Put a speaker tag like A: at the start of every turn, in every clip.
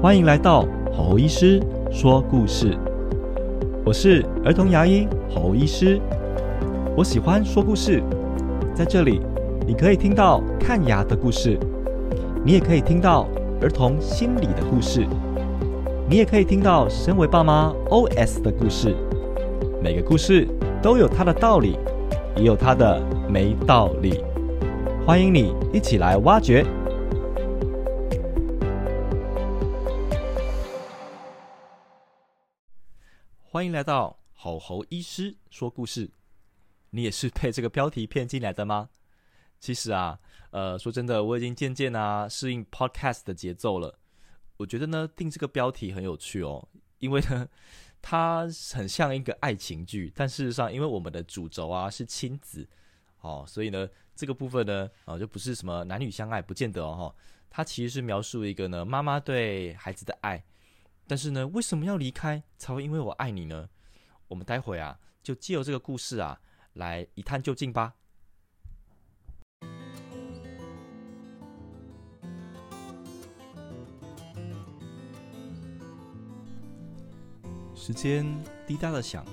A: 欢迎来到侯医师说故事。我是儿童牙医侯医师，我喜欢说故事。在这里，你可以听到看牙的故事，你也可以听到儿童心理的故事，你也可以听到身为爸妈 OS 的故事。每个故事都有它的道理，也有它的没道理。欢迎你一起来挖掘。欢迎来到好猴医师说故事。你也是被这个标题骗进来的吗？其实啊，呃，说真的，我已经渐渐啊适应 podcast 的节奏了。我觉得呢，定这个标题很有趣哦，因为呢，它很像一个爱情剧，但事实上，因为我们的主轴啊是亲子，哦，所以呢，这个部分呢，啊，就不是什么男女相爱，不见得哦。它其实是描述一个呢妈妈对孩子的爱。但是呢，为什么要离开才会因为我爱你呢？我们待会啊，就借由这个故事啊，来一探究竟吧。时间滴答的响，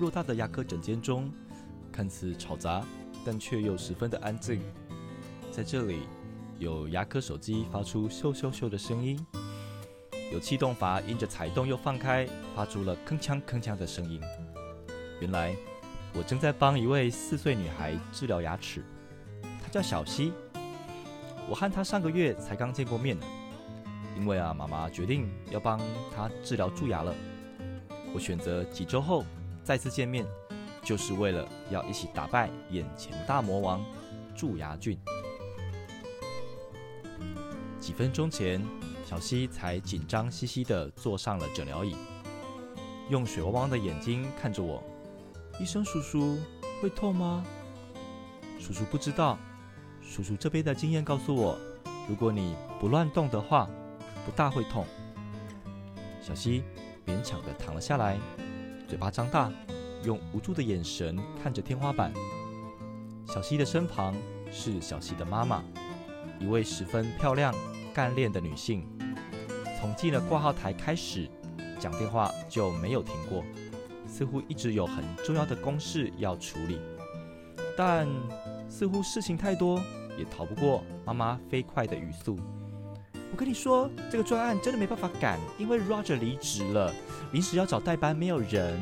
A: 偌大的牙科诊间中，看似吵杂，但却又十分的安静。在这里，有牙科手机发出咻咻咻的声音。有气动阀因着踩动又放开，发出了铿锵铿锵的声音。原来我正在帮一位四岁女孩治疗牙齿，她叫小溪。我和她上个月才刚见过面呢，因为啊，妈妈决定要帮她治疗蛀牙了。我选择几周后再次见面，就是为了要一起打败眼前大魔王蛀牙菌。几分钟前。小西才紧张兮兮地坐上了诊疗椅，用水汪汪的眼睛看着我。医生叔叔，会痛吗？叔叔不知道。叔叔这边的经验告诉我，如果你不乱动的话，不大会痛。小西勉强地躺了下来，嘴巴张大，用无助的眼神看着天花板。小西的身旁是小西的妈妈，一位十分漂亮、干练的女性。从进了挂号台开始，讲电话就没有停过，似乎一直有很重要的公事要处理。但似乎事情太多，也逃不过妈妈飞快的语速。我跟你说，这个专案真的没办法赶，因为 Roger 离职了，临时要找代班，没有人。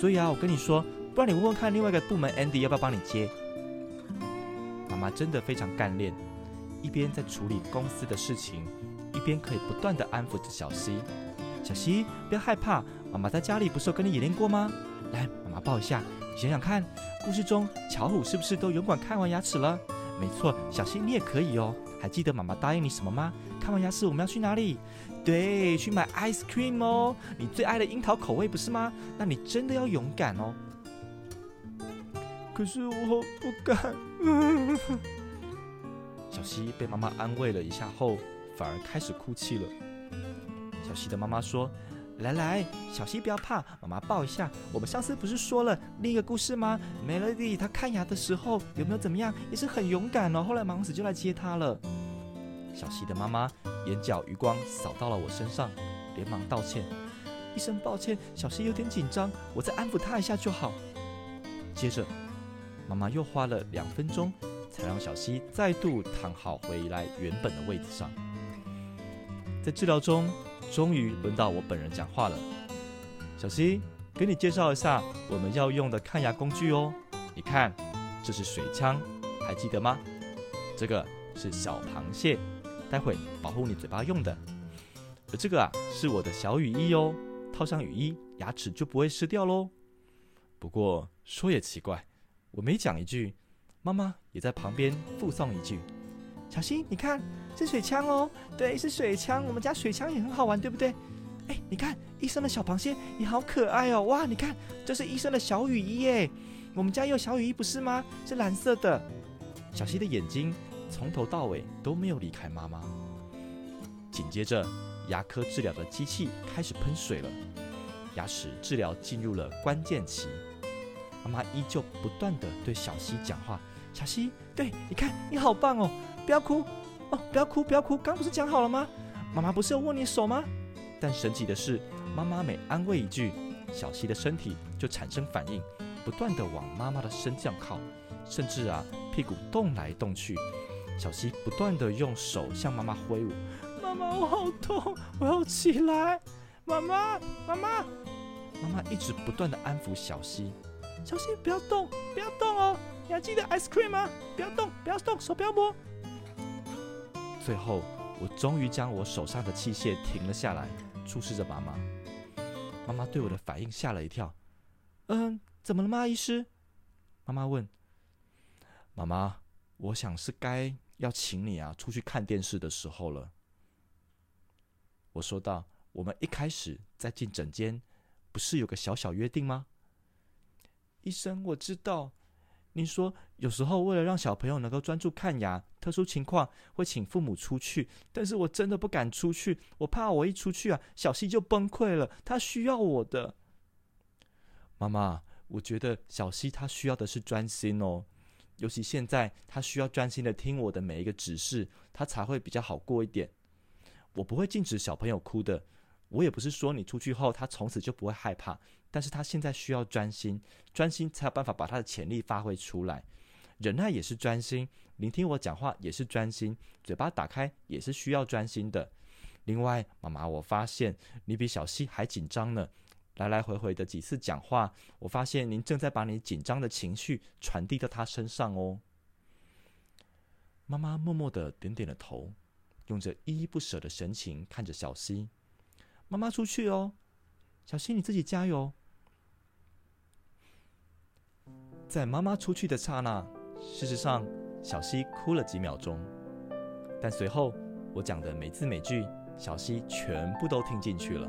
A: 所以啊，我跟你说，不然你问问看另外一个部门 Andy 要不要帮你接。妈妈真的非常干练，一边在处理公司的事情。边可以不断的安抚着小溪，小溪不要害怕，妈妈在家里不是有跟你演练过吗？来，妈妈抱一下，你想想看，故事中巧虎是不是都勇敢看完牙齿了？没错，小溪你也可以哦。还记得妈妈答应你什么吗？看完牙齿我们要去哪里？对，去买 ice cream 哦，你最爱的樱桃口味不是吗？那你真的要勇敢哦。可是我不敢。小溪被妈妈安慰了一下后。反而开始哭泣了。小西的妈妈说：“来来，小西不要怕，妈妈抱一下。我们上次不是说了另一个故事吗？Melody 她看牙的时候有没有怎么样？也是很勇敢哦。后来王子就来接她了。”小西的妈妈眼角余光扫到了我身上，连忙道歉：“一声抱歉，小西有点紧张，我再安抚她一下就好。”接着，妈妈又花了两分钟，才让小西再度躺好回来原本的位置上。在治疗中，终于轮到我本人讲话了。小溪，给你介绍一下我们要用的看牙工具哦。你看，这是水枪，还记得吗？这个是小螃蟹，待会保护你嘴巴用的。而这个啊，是我的小雨衣哦，套上雨衣，牙齿就不会湿掉喽。不过说也奇怪，我没讲一句，妈妈也在旁边附送一句。小溪，你看，是水枪哦。对，是水枪。我们家水枪也很好玩，对不对？哎，你看，医生的小螃蟹也好可爱哦。哇，你看，这是医生的小雨衣耶。我们家也有小雨衣，不是吗？是蓝色的。小溪的眼睛从头到尾都没有离开妈妈。紧接着，牙科治疗的机器开始喷水了，牙齿治疗进入了关键期。妈妈依旧不断的对小溪讲话。小溪，对，你看，你好棒哦。不要哭哦！不要哭，不要哭。刚不是讲好了吗？妈妈不是有握你手吗？但神奇的是，妈妈每安慰一句，小溪的身体就产生反应，不断的往妈妈的身上靠，甚至啊屁股动来动去。小溪不断的用手向妈妈挥舞，妈妈我好痛，我要起来，妈妈妈妈，妈妈一直不断的安抚小溪，小溪不要动，不要动哦，你还记得 ice cream 吗？不要动，不要动，手不要摸。最后，我终于将我手上的器械停了下来。注视着妈妈，妈妈对我的反应吓了一跳。嗯，怎么了吗，医师？妈妈问。妈妈，我想是该要请你啊出去看电视的时候了。我说道。我们一开始在进诊间，不是有个小小约定吗？医生，我知道。您说有时候为了让小朋友能够专注看牙，特殊情况会请父母出去，但是我真的不敢出去，我怕我一出去啊，小溪就崩溃了，他需要我的。妈妈，我觉得小溪他需要的是专心哦，尤其现在他需要专心的听我的每一个指示，他才会比较好过一点。我不会禁止小朋友哭的，我也不是说你出去后他从此就不会害怕。但是他现在需要专心，专心才有办法把他的潜力发挥出来。忍耐也是专心，聆听我讲话也是专心，嘴巴打开也是需要专心的。另外，妈妈，我发现你比小溪还紧张呢。来来回回的几次讲话，我发现您正在把你紧张的情绪传递到他身上哦。妈妈默默的点点了头，用着依依不舍的神情看着小溪。妈妈出去哦，小溪你自己加油。在妈妈出去的刹那，事实上，小溪哭了几秒钟，但随后我讲的每字每句，小溪全部都听进去了。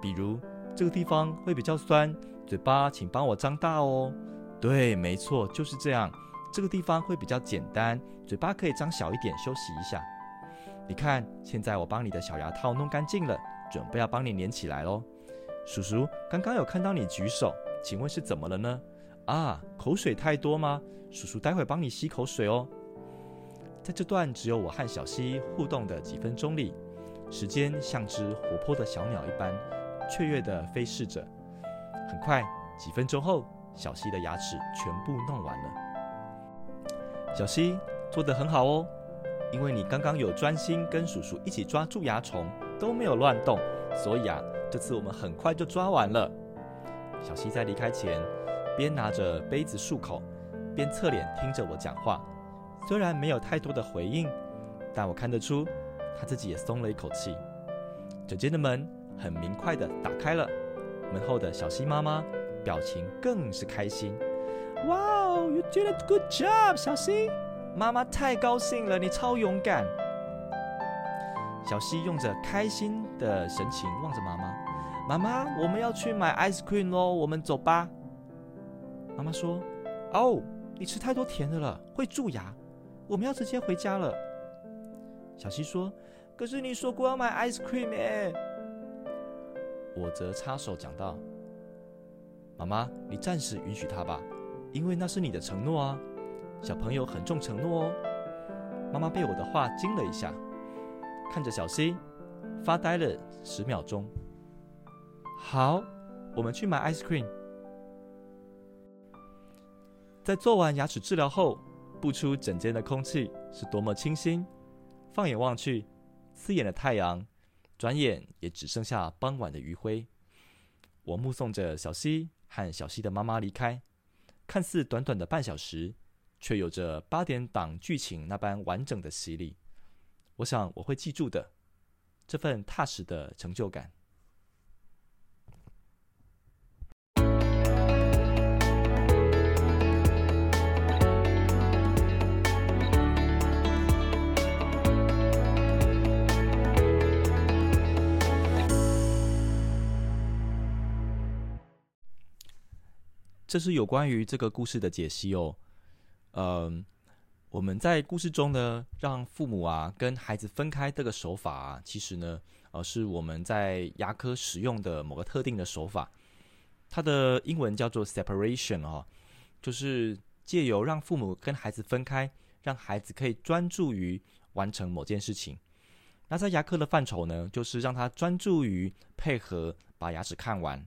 A: 比如这个地方会比较酸，嘴巴请帮我张大哦。对，没错，就是这样。这个地方会比较简单，嘴巴可以张小一点，休息一下。你看，现在我帮你的小牙套弄干净了，准备要帮你粘起来喽。叔叔刚刚有看到你举手，请问是怎么了呢？啊，口水太多吗？叔叔待会帮你吸口水哦。在这段只有我和小溪互动的几分钟里，时间像只活泼的小鸟一般，雀跃地飞逝着。很快，几分钟后，小溪的牙齿全部弄完了。小溪做得很好哦，因为你刚刚有专心跟叔叔一起抓蛀牙虫，都没有乱动，所以啊，这次我们很快就抓完了。小溪在离开前。边拿着杯子漱口，边侧脸听着我讲话。虽然没有太多的回应，但我看得出他自己也松了一口气。整间的门很明快的打开了，门后的小溪妈妈表情更是开心。哇哦，You did a good job，小溪！妈妈太高兴了，你超勇敢。小溪用着开心的神情望着妈妈。妈妈，我们要去买 ice cream 喽，我们走吧。妈妈说：“哦，你吃太多甜的了，会蛀牙。我们要直接回家了。”小溪说：“可是你说过要买 ice cream 哎。”我则插手讲道：“妈妈，你暂时允许他吧，因为那是你的承诺啊。小朋友很重承诺哦。”妈妈被我的话惊了一下，看着小溪，发呆了十秒钟。好，我们去买 ice cream。在做完牙齿治疗后，不出整间的空气是多么清新。放眼望去，刺眼的太阳，转眼也只剩下傍晚的余晖。我目送着小溪和小溪的妈妈离开，看似短短的半小时，却有着八点档剧情那般完整的洗礼。我想我会记住的，这份踏实的成就感。这是有关于这个故事的解析哦。嗯，我们在故事中呢，让父母啊跟孩子分开这个手法啊，其实呢，呃，是我们在牙科使用的某个特定的手法。它的英文叫做 separation 哦，就是借由让父母跟孩子分开，让孩子可以专注于完成某件事情。那在牙科的范畴呢，就是让他专注于配合把牙齿看完，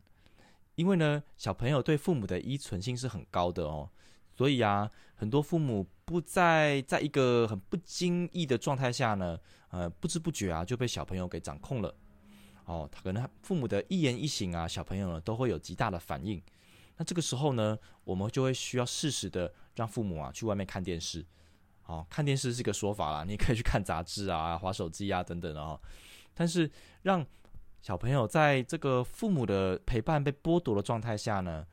A: 因为呢，小朋友对父母的依存性是很高的哦，所以啊，很多父母不在在一个很不经意的状态下呢，呃，不知不觉啊就被小朋友给掌控了，哦，他可能父母的一言一行啊，小朋友呢都会有极大的反应。那这个时候呢，我们就会需要适时的让父母啊去外面看电视。哦，看电视是一个说法啦，你可以去看杂志啊、划手机啊等等的哦。但是让小朋友在这个父母的陪伴被剥夺的状态下呢，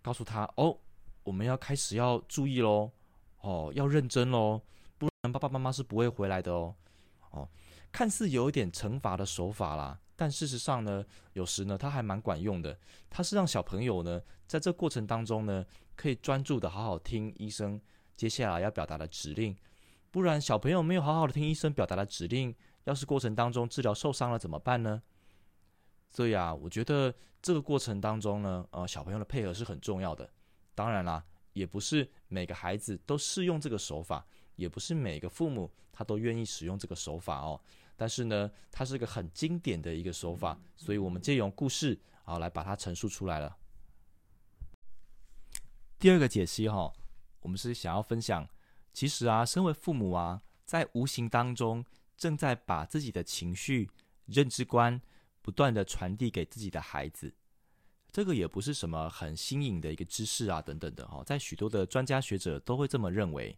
A: 告诉他哦，我们要开始要注意喽，哦，要认真喽，不然爸爸妈妈是不会回来的哦。哦，看似有一点惩罚的手法啦，但事实上呢，有时呢，它还蛮管用的。它是让小朋友呢，在这过程当中呢，可以专注的好好听医生。接下来要表达的指令，不然小朋友没有好好的听医生表达的指令，要是过程当中治疗受伤了怎么办呢？所以啊，我觉得这个过程当中呢，呃，小朋友的配合是很重要的。当然啦，也不是每个孩子都适用这个手法，也不是每个父母他都愿意使用这个手法哦。但是呢，它是个很经典的一个手法，所以我们借用故事啊来把它陈述出来了。第二个解析哈。我们是想要分享，其实啊，身为父母啊，在无形当中正在把自己的情绪、认知观不断的传递给自己的孩子。这个也不是什么很新颖的一个知识啊，等等的哈，在许多的专家学者都会这么认为。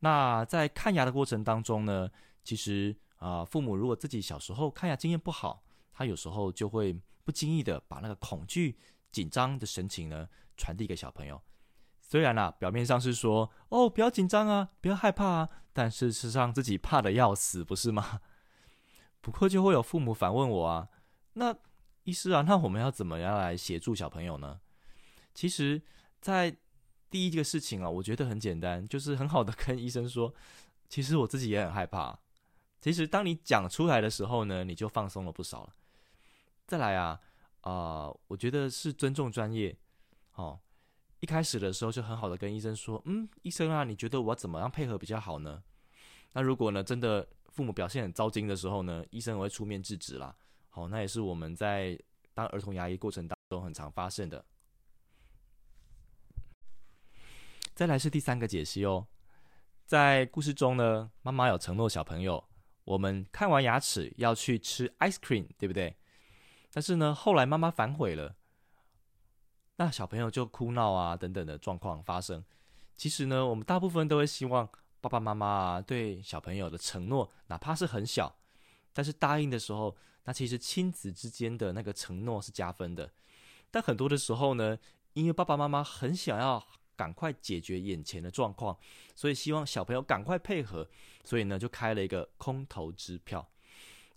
A: 那在看牙的过程当中呢，其实啊，父母如果自己小时候看牙经验不好，他有时候就会不经意的把那个恐惧、紧张的神情呢传递给小朋友。虽然啦，表面上是说哦，不要紧张啊，不要害怕啊，但事实上自己怕的要死，不是吗？不过就会有父母反问我啊，那医师啊，那我们要怎么样来协助小朋友呢？其实，在第一个事情啊，我觉得很简单，就是很好的跟医生说，其实我自己也很害怕。其实当你讲出来的时候呢，你就放松了不少了。再来啊，啊，我觉得是尊重专业，哦。一开始的时候就很好的跟医生说，嗯，医生啊，你觉得我怎么样配合比较好呢？那如果呢，真的父母表现很糟心的时候呢，医生我会出面制止啦。好，那也是我们在当儿童牙医过程当中很常发生的。再来是第三个解析哦，在故事中呢，妈妈有承诺小朋友，我们看完牙齿要去吃 ice cream，对不对？但是呢，后来妈妈反悔了。那小朋友就哭闹啊，等等的状况发生。其实呢，我们大部分都会希望爸爸妈妈对小朋友的承诺，哪怕是很小，但是答应的时候，那其实亲子之间的那个承诺是加分的。但很多的时候呢，因为爸爸妈妈很想要赶快解决眼前的状况，所以希望小朋友赶快配合，所以呢，就开了一个空头支票。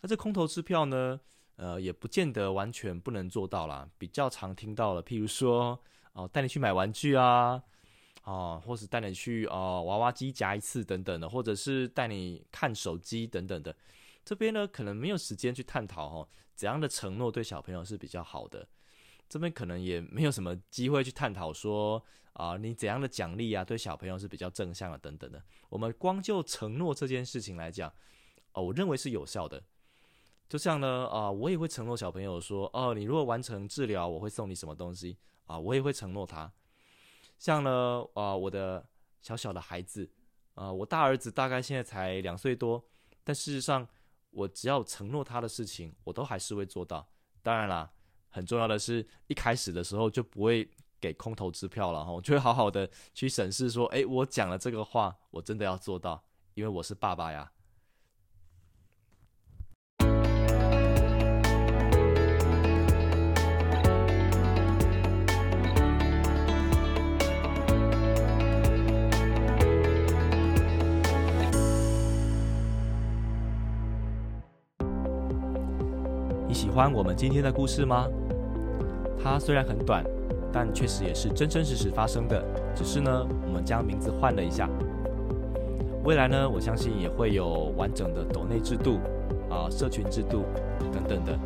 A: 那这空头支票呢？呃，也不见得完全不能做到啦。比较常听到了，譬如说，哦，带你去买玩具啊，哦，或是带你去哦娃娃机夹一次等等的，或者是带你看手机等等的。这边呢，可能没有时间去探讨哦，怎样的承诺对小朋友是比较好的。这边可能也没有什么机会去探讨说，啊，你怎样的奖励啊，对小朋友是比较正向的等等的。我们光就承诺这件事情来讲，哦，我认为是有效的。就像呢，啊，我也会承诺小朋友说，哦，你如果完成治疗，我会送你什么东西啊？我也会承诺他。像呢，啊，我的小小的孩子，啊，我大儿子大概现在才两岁多，但事实上，我只要承诺他的事情，我都还是会做到。当然啦，很重要的是一开始的时候就不会给空头支票了哈，我就会好好的去审视说，诶，我讲了这个话，我真的要做到，因为我是爸爸呀。欢我们今天的故事吗？它虽然很短，但确实也是真真实实发生的。只是呢，我们将名字换了一下。未来呢，我相信也会有完整的抖内制度啊、社群制度等等的。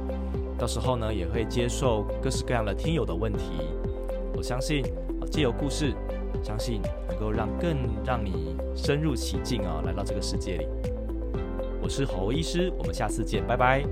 A: 到时候呢，也会接受各式各样的听友的问题。我相信啊，借由故事，相信能够让更让你深入其境啊，来到这个世界里。我是侯医师，我们下次见，拜拜。